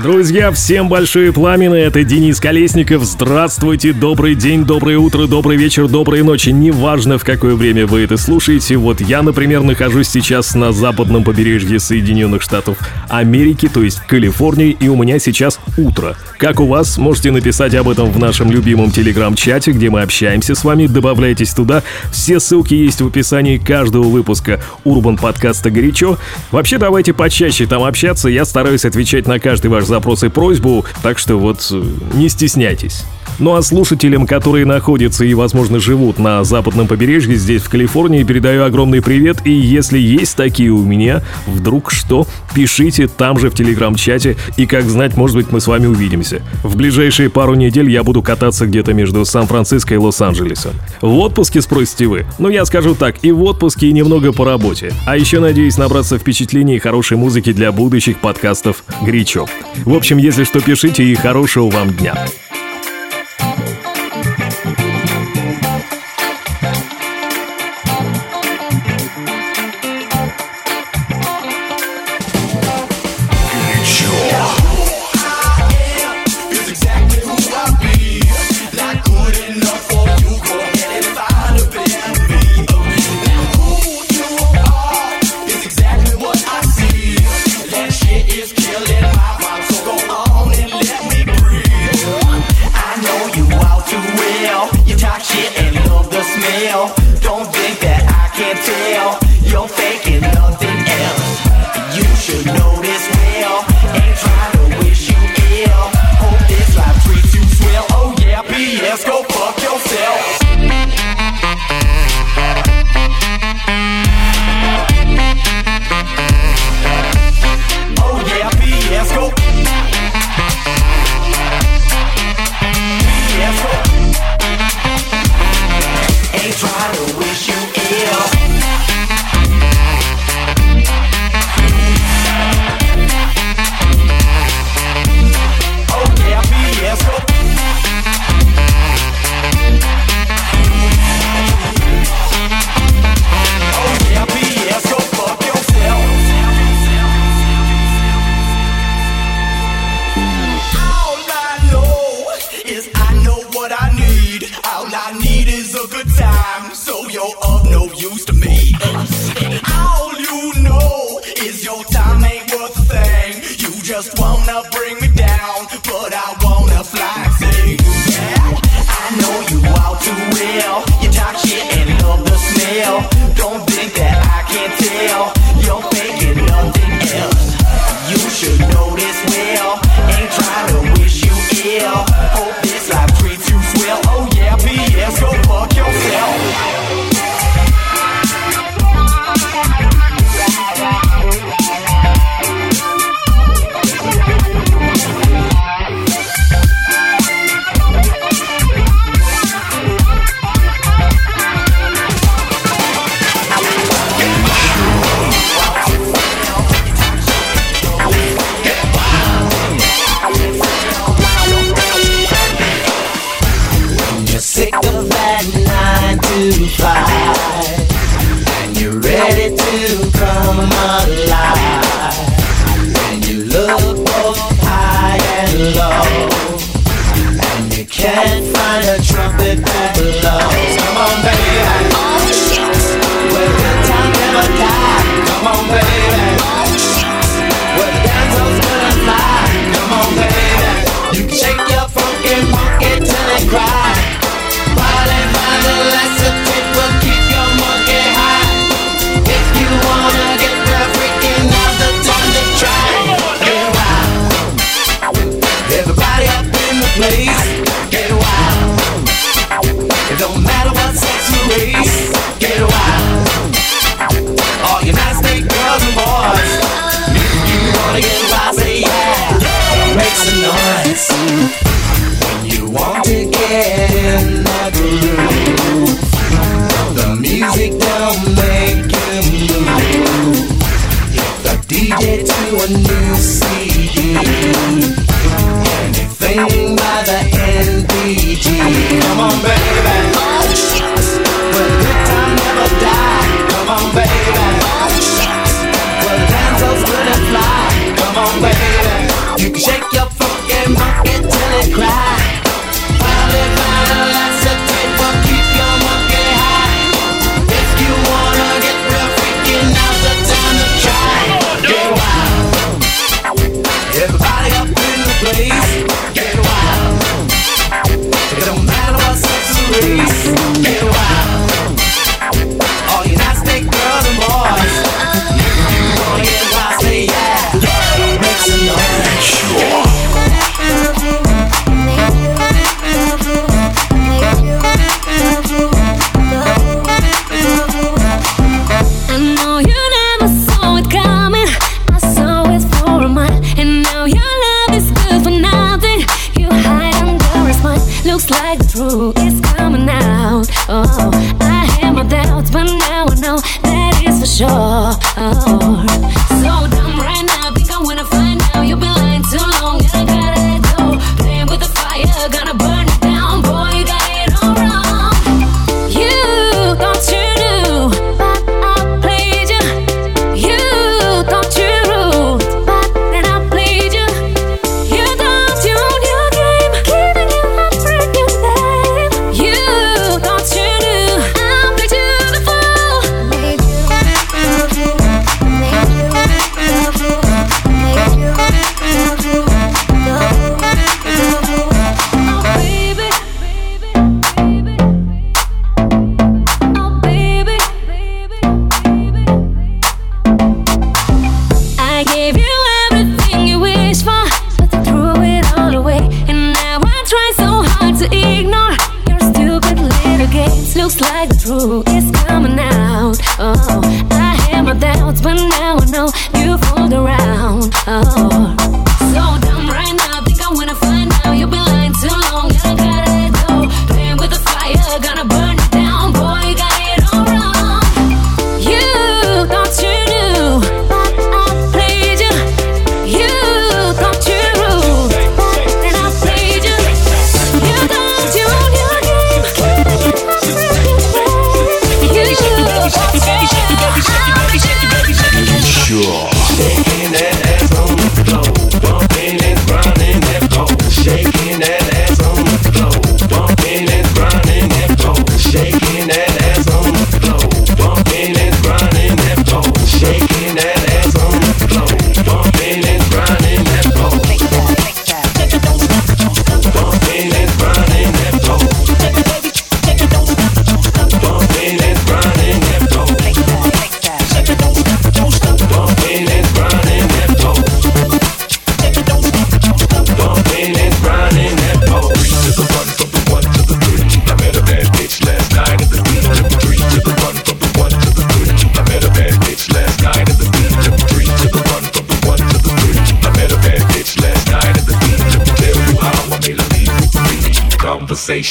Друзья, всем большое пламя, это Денис Колесников. Здравствуйте, добрый день, доброе утро, добрый вечер, доброй ночи. Неважно, в какое время вы это слушаете. Вот я, например, нахожусь сейчас на западном побережье Соединенных Штатов Америки, то есть Калифорнии, и у меня сейчас утро. Как у вас? Можете написать об этом в нашем любимом телеграм-чате, где мы общаемся с вами. Добавляйтесь туда. Все ссылки есть в описании каждого выпуска Урбан подкаста «Горячо». Вообще, давайте почаще там общаться. Я стараюсь отвечать на каждый ваш запрос и просьбу, так что вот э, не стесняйтесь. Ну а слушателям, которые находятся и, возможно, живут на западном побережье, здесь, в Калифорнии, передаю огромный привет. И если есть такие у меня, вдруг что, пишите там же в телеграм-чате. И, как знать, может быть, мы с вами увидимся. В ближайшие пару недель я буду кататься где-то между Сан-Франциско и Лос-Анджелесом. В отпуске, спросите вы? Ну, я скажу так, и в отпуске, и немного по работе. А еще надеюсь набраться впечатлений и хорошей музыки для будущих подкастов «Горячо». В общем, если что, пишите и хорошего вам дня. Get wild. It don't matter what's sex or race.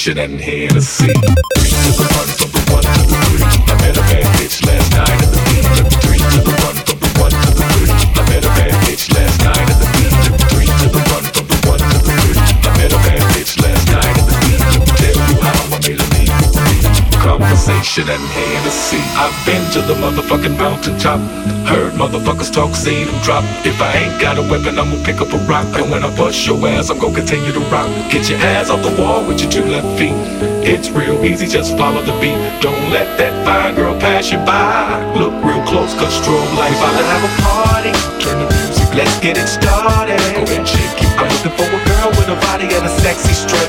shit and Hennessy. Three to the one from the one to the three. I met a bad bitch last night at the beach. Three to the one from the one to the three. I met a bad bitch last night at the beach. Three to the one from the one to the three. I met a bad bitch last night at the beach. Tell you how I made a leave. Conversation and Hennessy see. I've been to the motherfucking mountaintop. Heard motherfuckers talk, seen them drop. If I ain't got a weapon, I'ma pick up a rock. And when I bust your ass, I'm gonna continue to rock. Get your ass off the wall with your two left feet. It's real easy, just follow the beat. Don't let that fine girl pass you by. Look real close, cause strobe lights. We about to have a party. Turn the music. Let's get it started. Go ahead, it. I'm looking for a girl with a body and a sexy strut.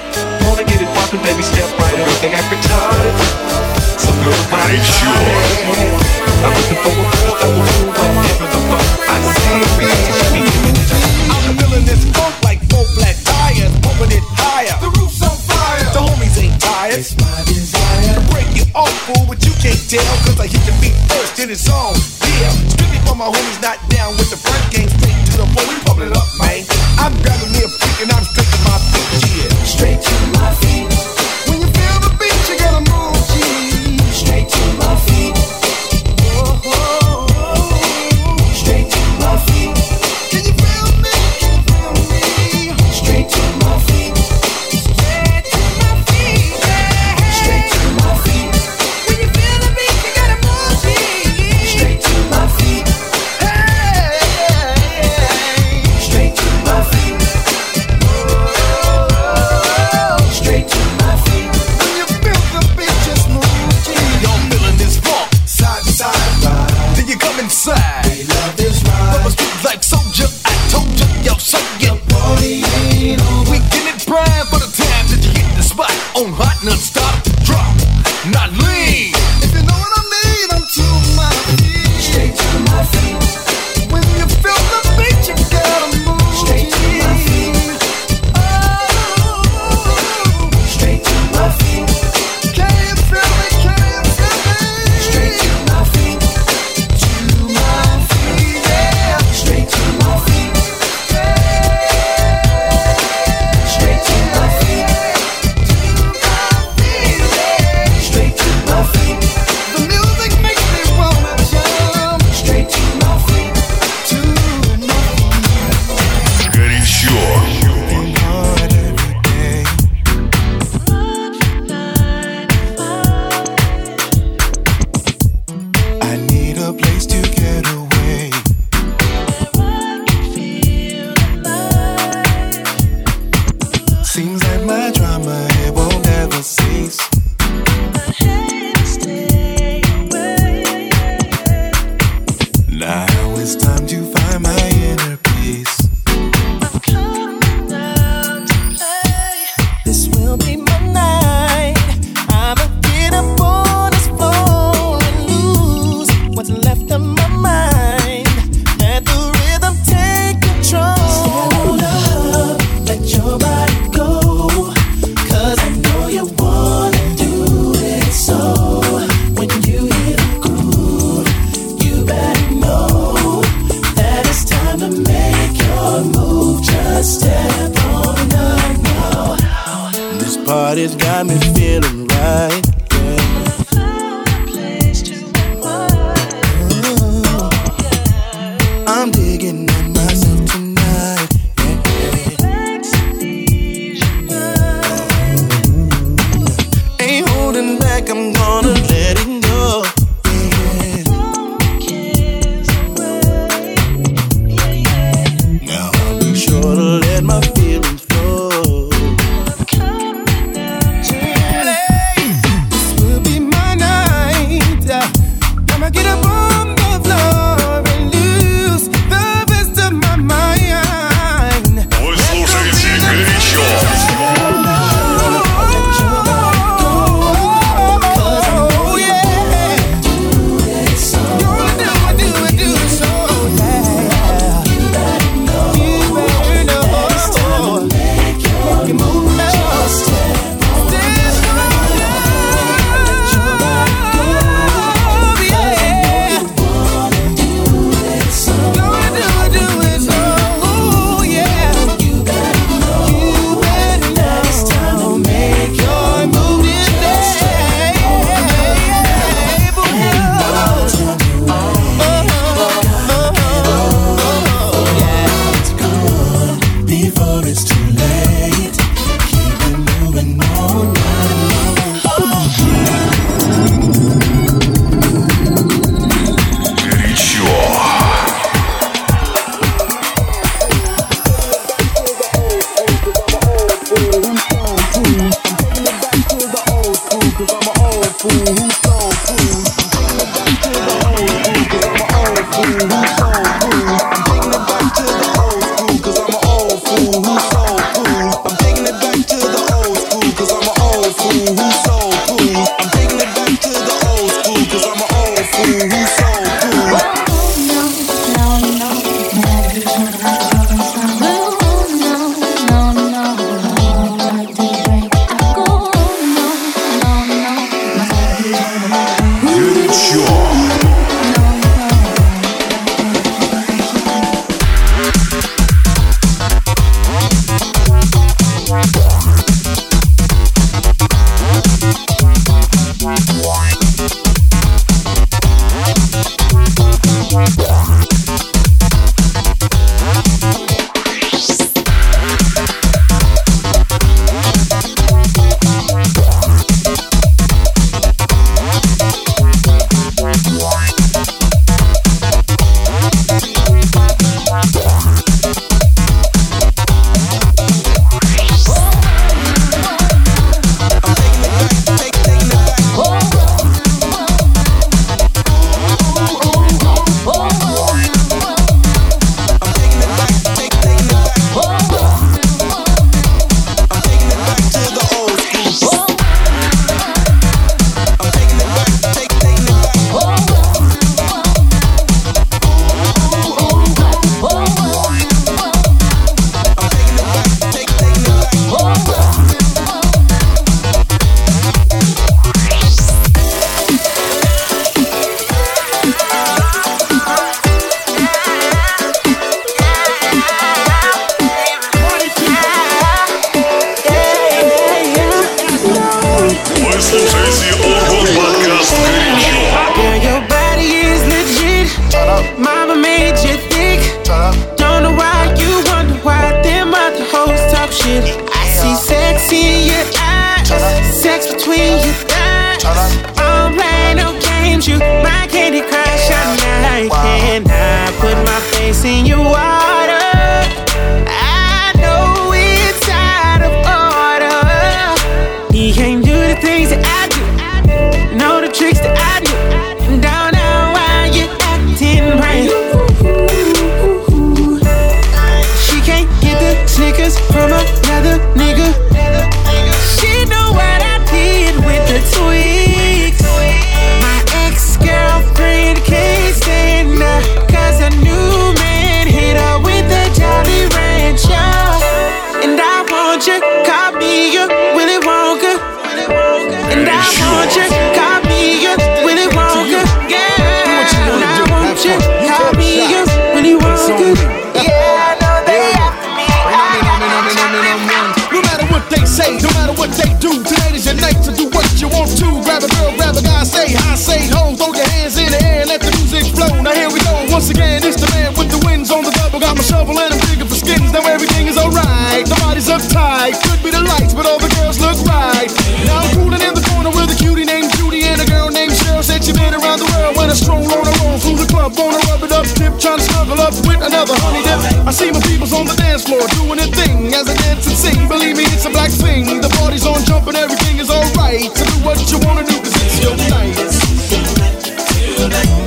on the dance floor, doing a thing as I dance and sing. Believe me, it's a black swing. The party's on, jumping, everything is alright. So do what you wanna do, cause it's your night.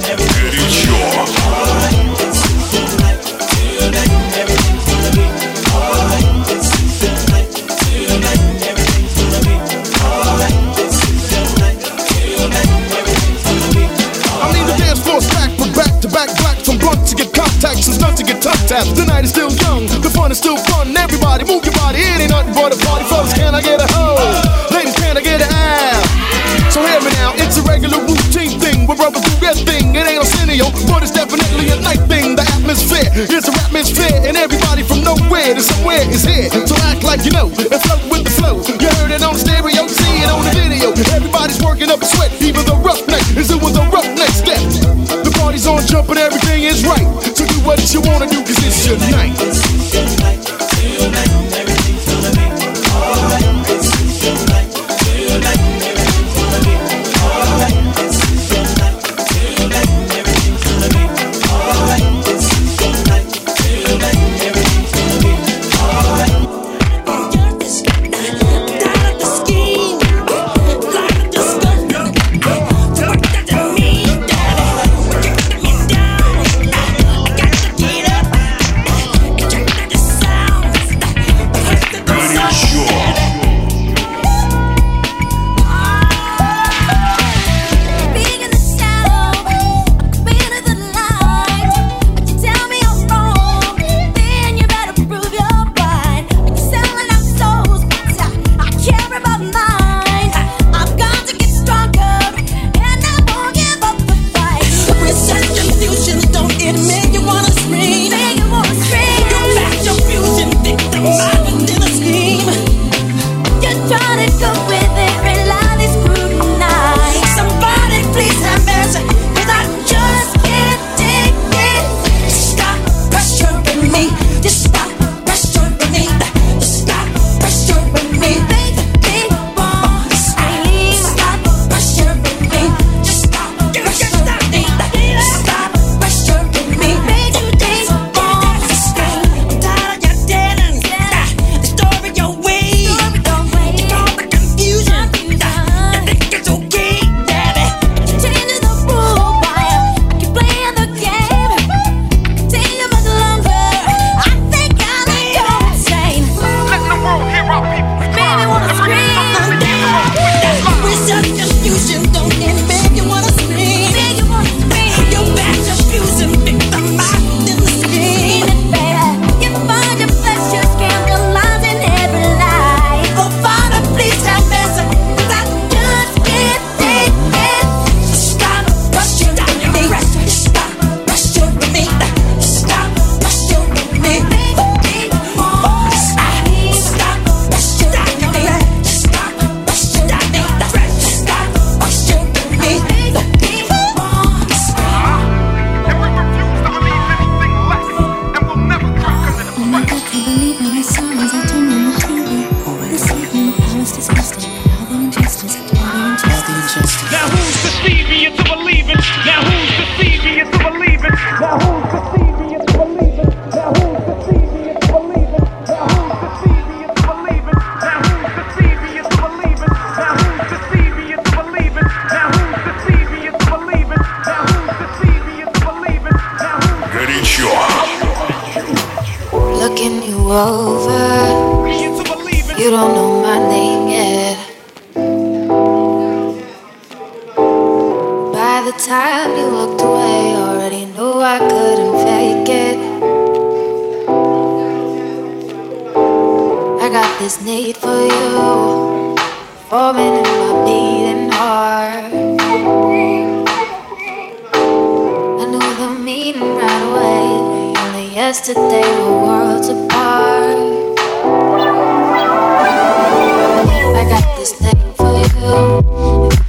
It is your Tonight The night is still young, the fun is still fun. Everybody, move your body. It ain't nothing but a party. Folks, can I get a hoe? Ladies, can I get an ass? So hear me now, it's a regular routine thing. We're rubber do everything. thing. It ain't no senior, but it's definitely a night thing. The atmosphere is a atmosphere, and everybody from nowhere to somewhere is here. So act like you know and float with the flow. You heard it on stereo, you see it on the video. Everybody's working up a sweat, even the roughneck is doing the rough roughneck step. The party's on jumping, everything is right. So do what you wanna do, cause your night.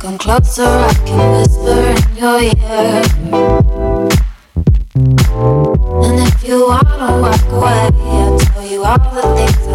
Come closer, I can whisper in your ear. And if you wanna walk away, I'll tell you all the things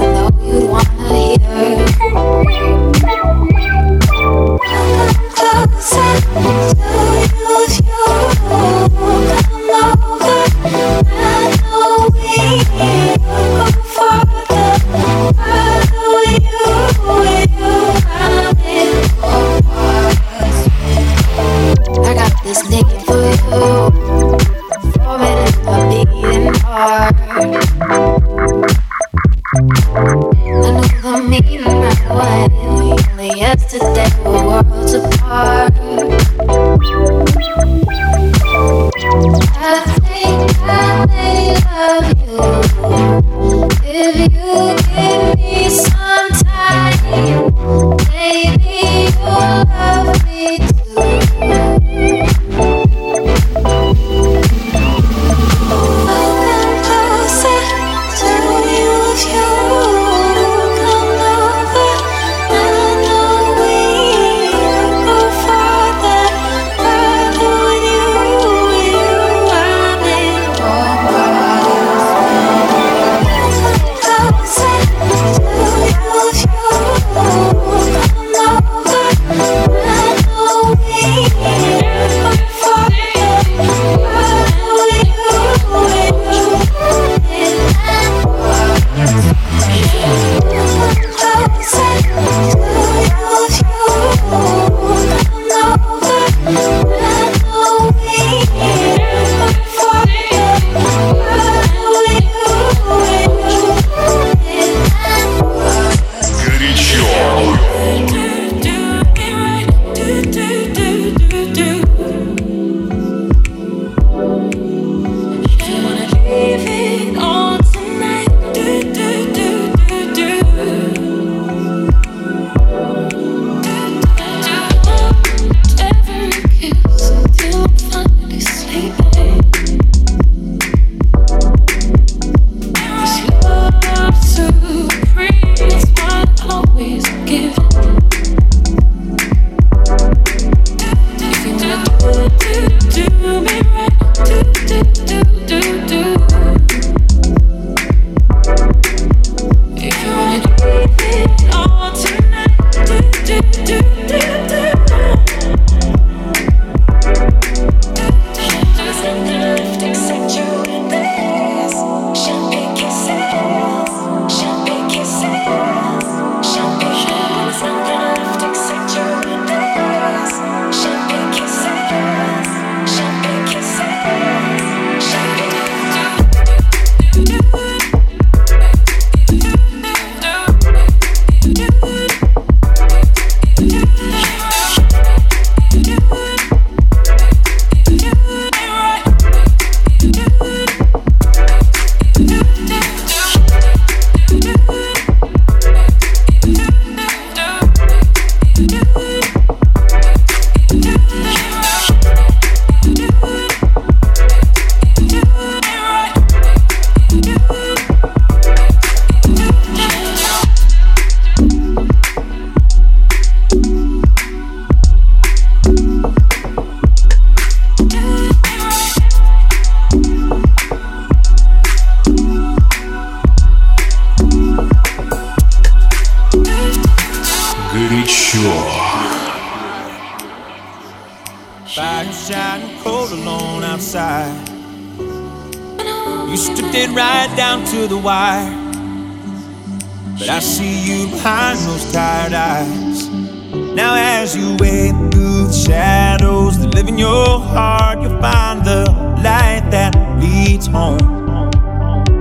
it right down to the wire. But I see you behind those tired eyes. Now, as you wade through the shadows that live in your heart, you'll find the light that leads home.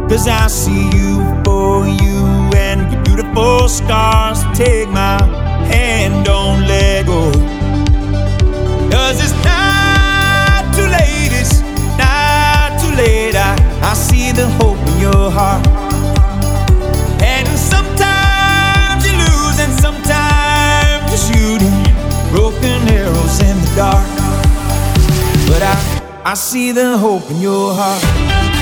Cause I see you for you and your beautiful scars. Take my hand, the hope in your heart. And sometimes you lose, and sometimes you're shooting broken arrows in the dark. But I, I see the hope in your heart.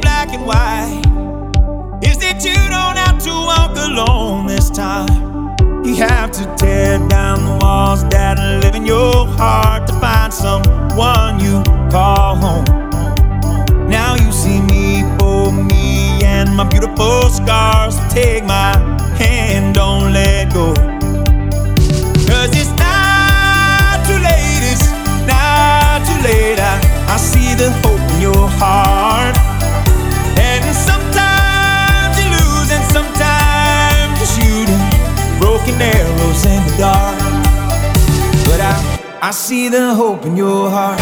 Black and white is that you don't have to walk alone this time. You have to tear down the walls that live in your heart to find someone you call home. Now you see me for me and my beautiful scars. Take my hand, don't let go. Cause it's not too late, it's not too late. I, I see the hope in your heart. I, see the hope in your heart.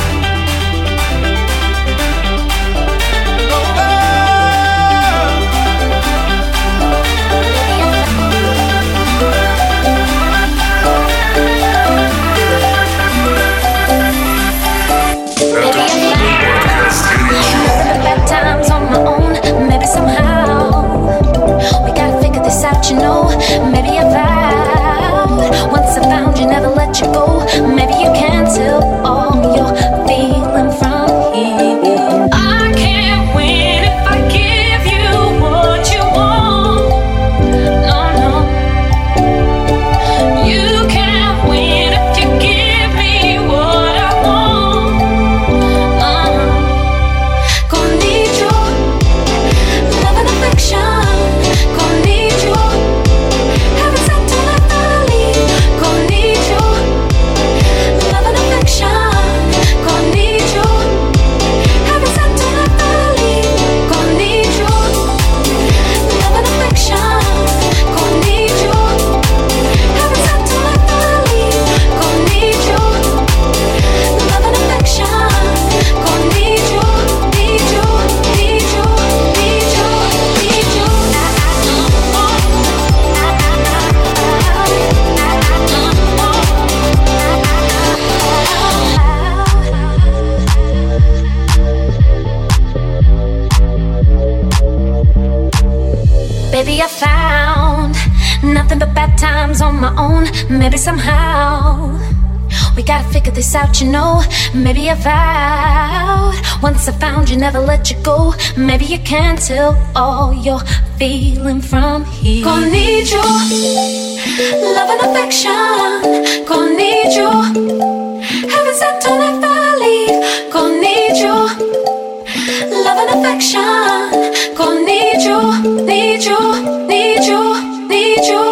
Times on my own, maybe somehow we gotta figure this out, you know. Maybe I vowed once I found you, never let you go. Maybe you Maybe somehow we gotta figure this out, you know. Maybe I vowed once I found you, never let you go. Maybe you can't tell all you're feeling from here. Gonna need you, love and affection. Gonna need you, heaven sent on that valley. Gonna need you love and affection. Gonna need you, need you, need you, need you,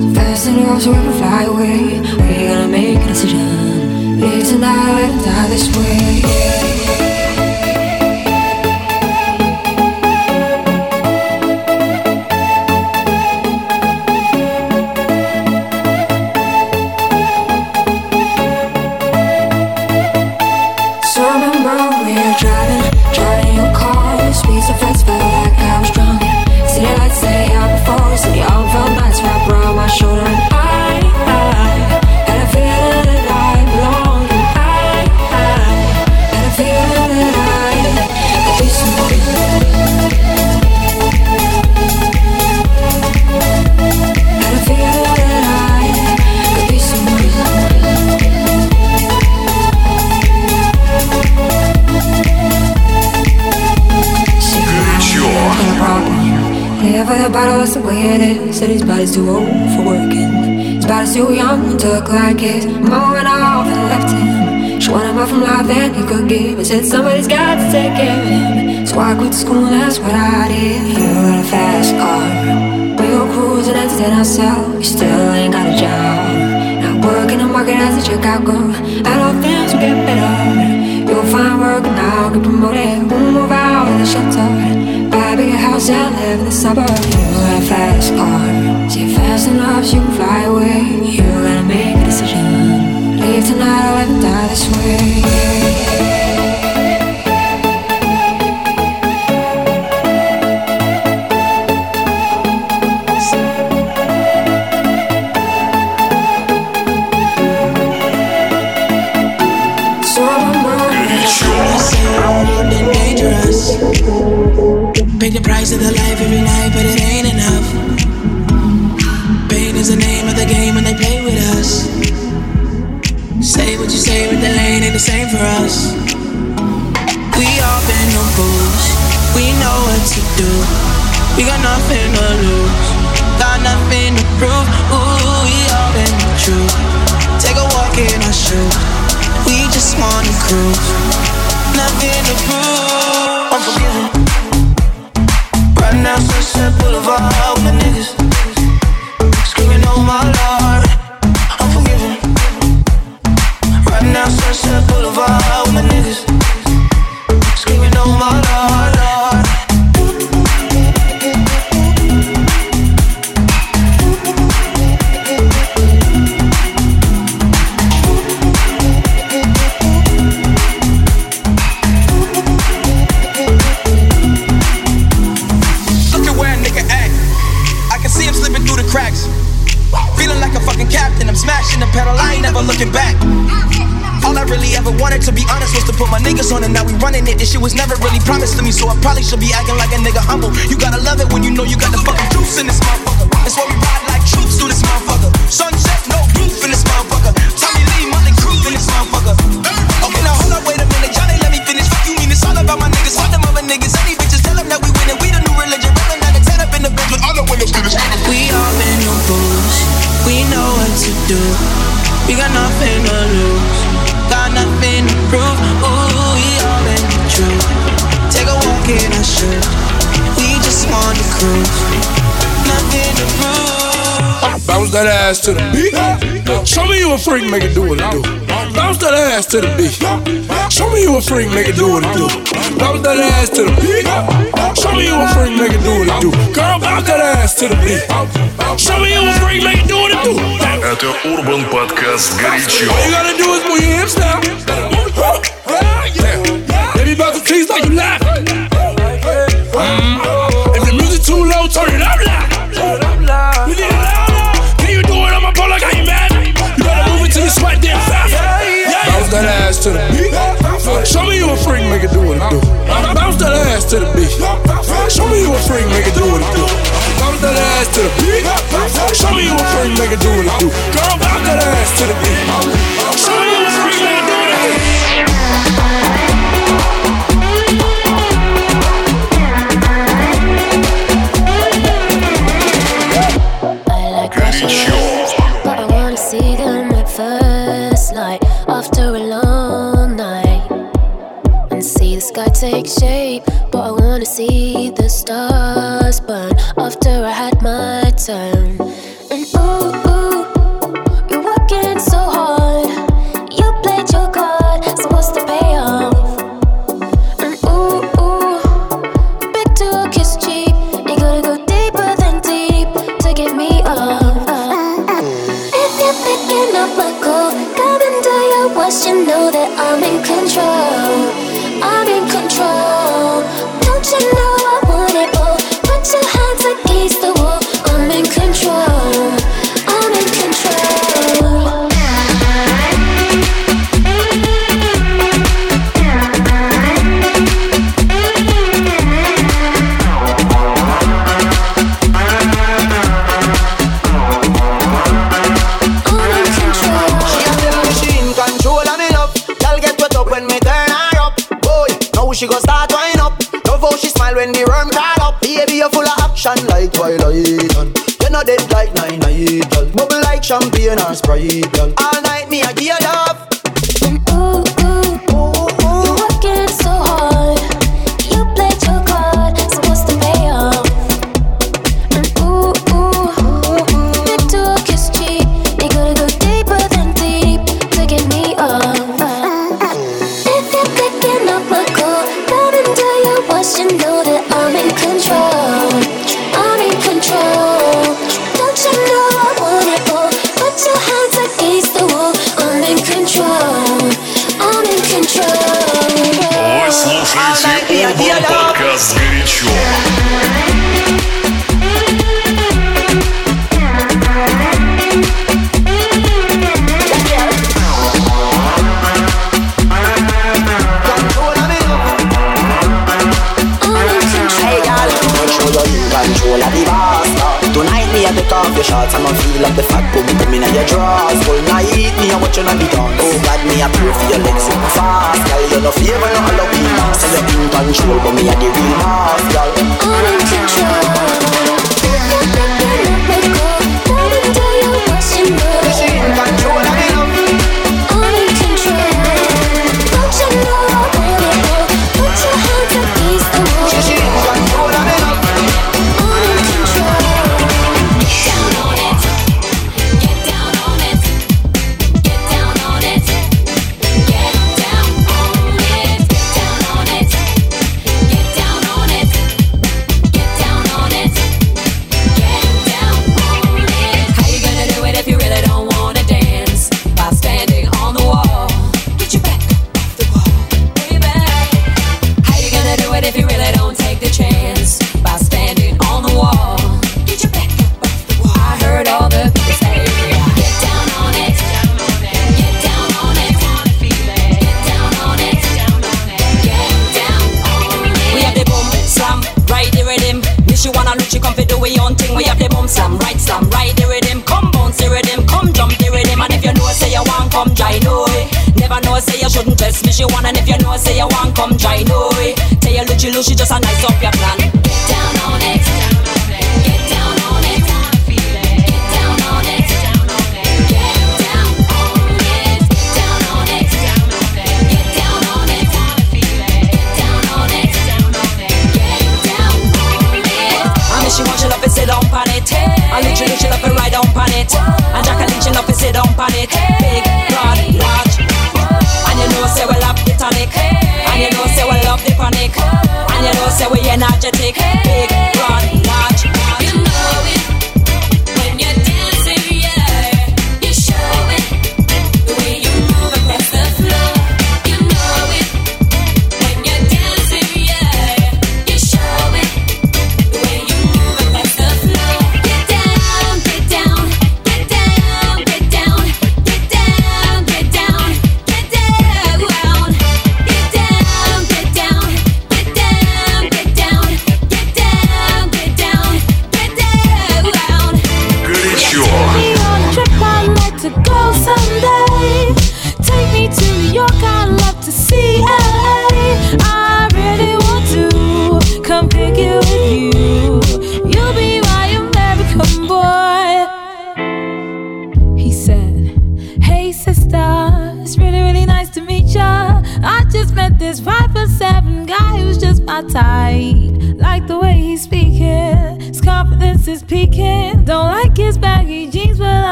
So fast enough so we can fly away. We gotta make a decision. Live tonight, die this way. paid the price of the life every night, but it ain't enough. Pain is the name of the game when they play with us. Say what you say, but the lane ain't the same for us. We all been on fools. We know what to do. We got nothing to lose. Got nothing to prove. Ooh, we all been the truth. Take a walk in our shoes. We just wanna cruise. Nothing to prove. Unforgiven. Running down Sunset Boulevard with my niggas. Screaming, oh my lord, I'm forgiven. Running down Sunset Boulevard with my niggas. should be acting like Bounce that ass to the beat. Show me you a freak, make it do what it do. Bounce that ass to the beat. Show me you a freak, make it do what it do. Bounce that ass to the beat. Show me you a freak, make it do what it do. Girl, bounce that ass to the beat. Show me you a freak, make it do what it do. Это Urban Podcast горячо. All you gotta do is move your hips now. Baby, bounce the like you. make it do what it do. Bounce that ass to the beat. Show me you a freak, make it do what it do. Bounce that ass to the beat. Show me you a freak, make it do what it do. Girl, bounce that ass to the beat.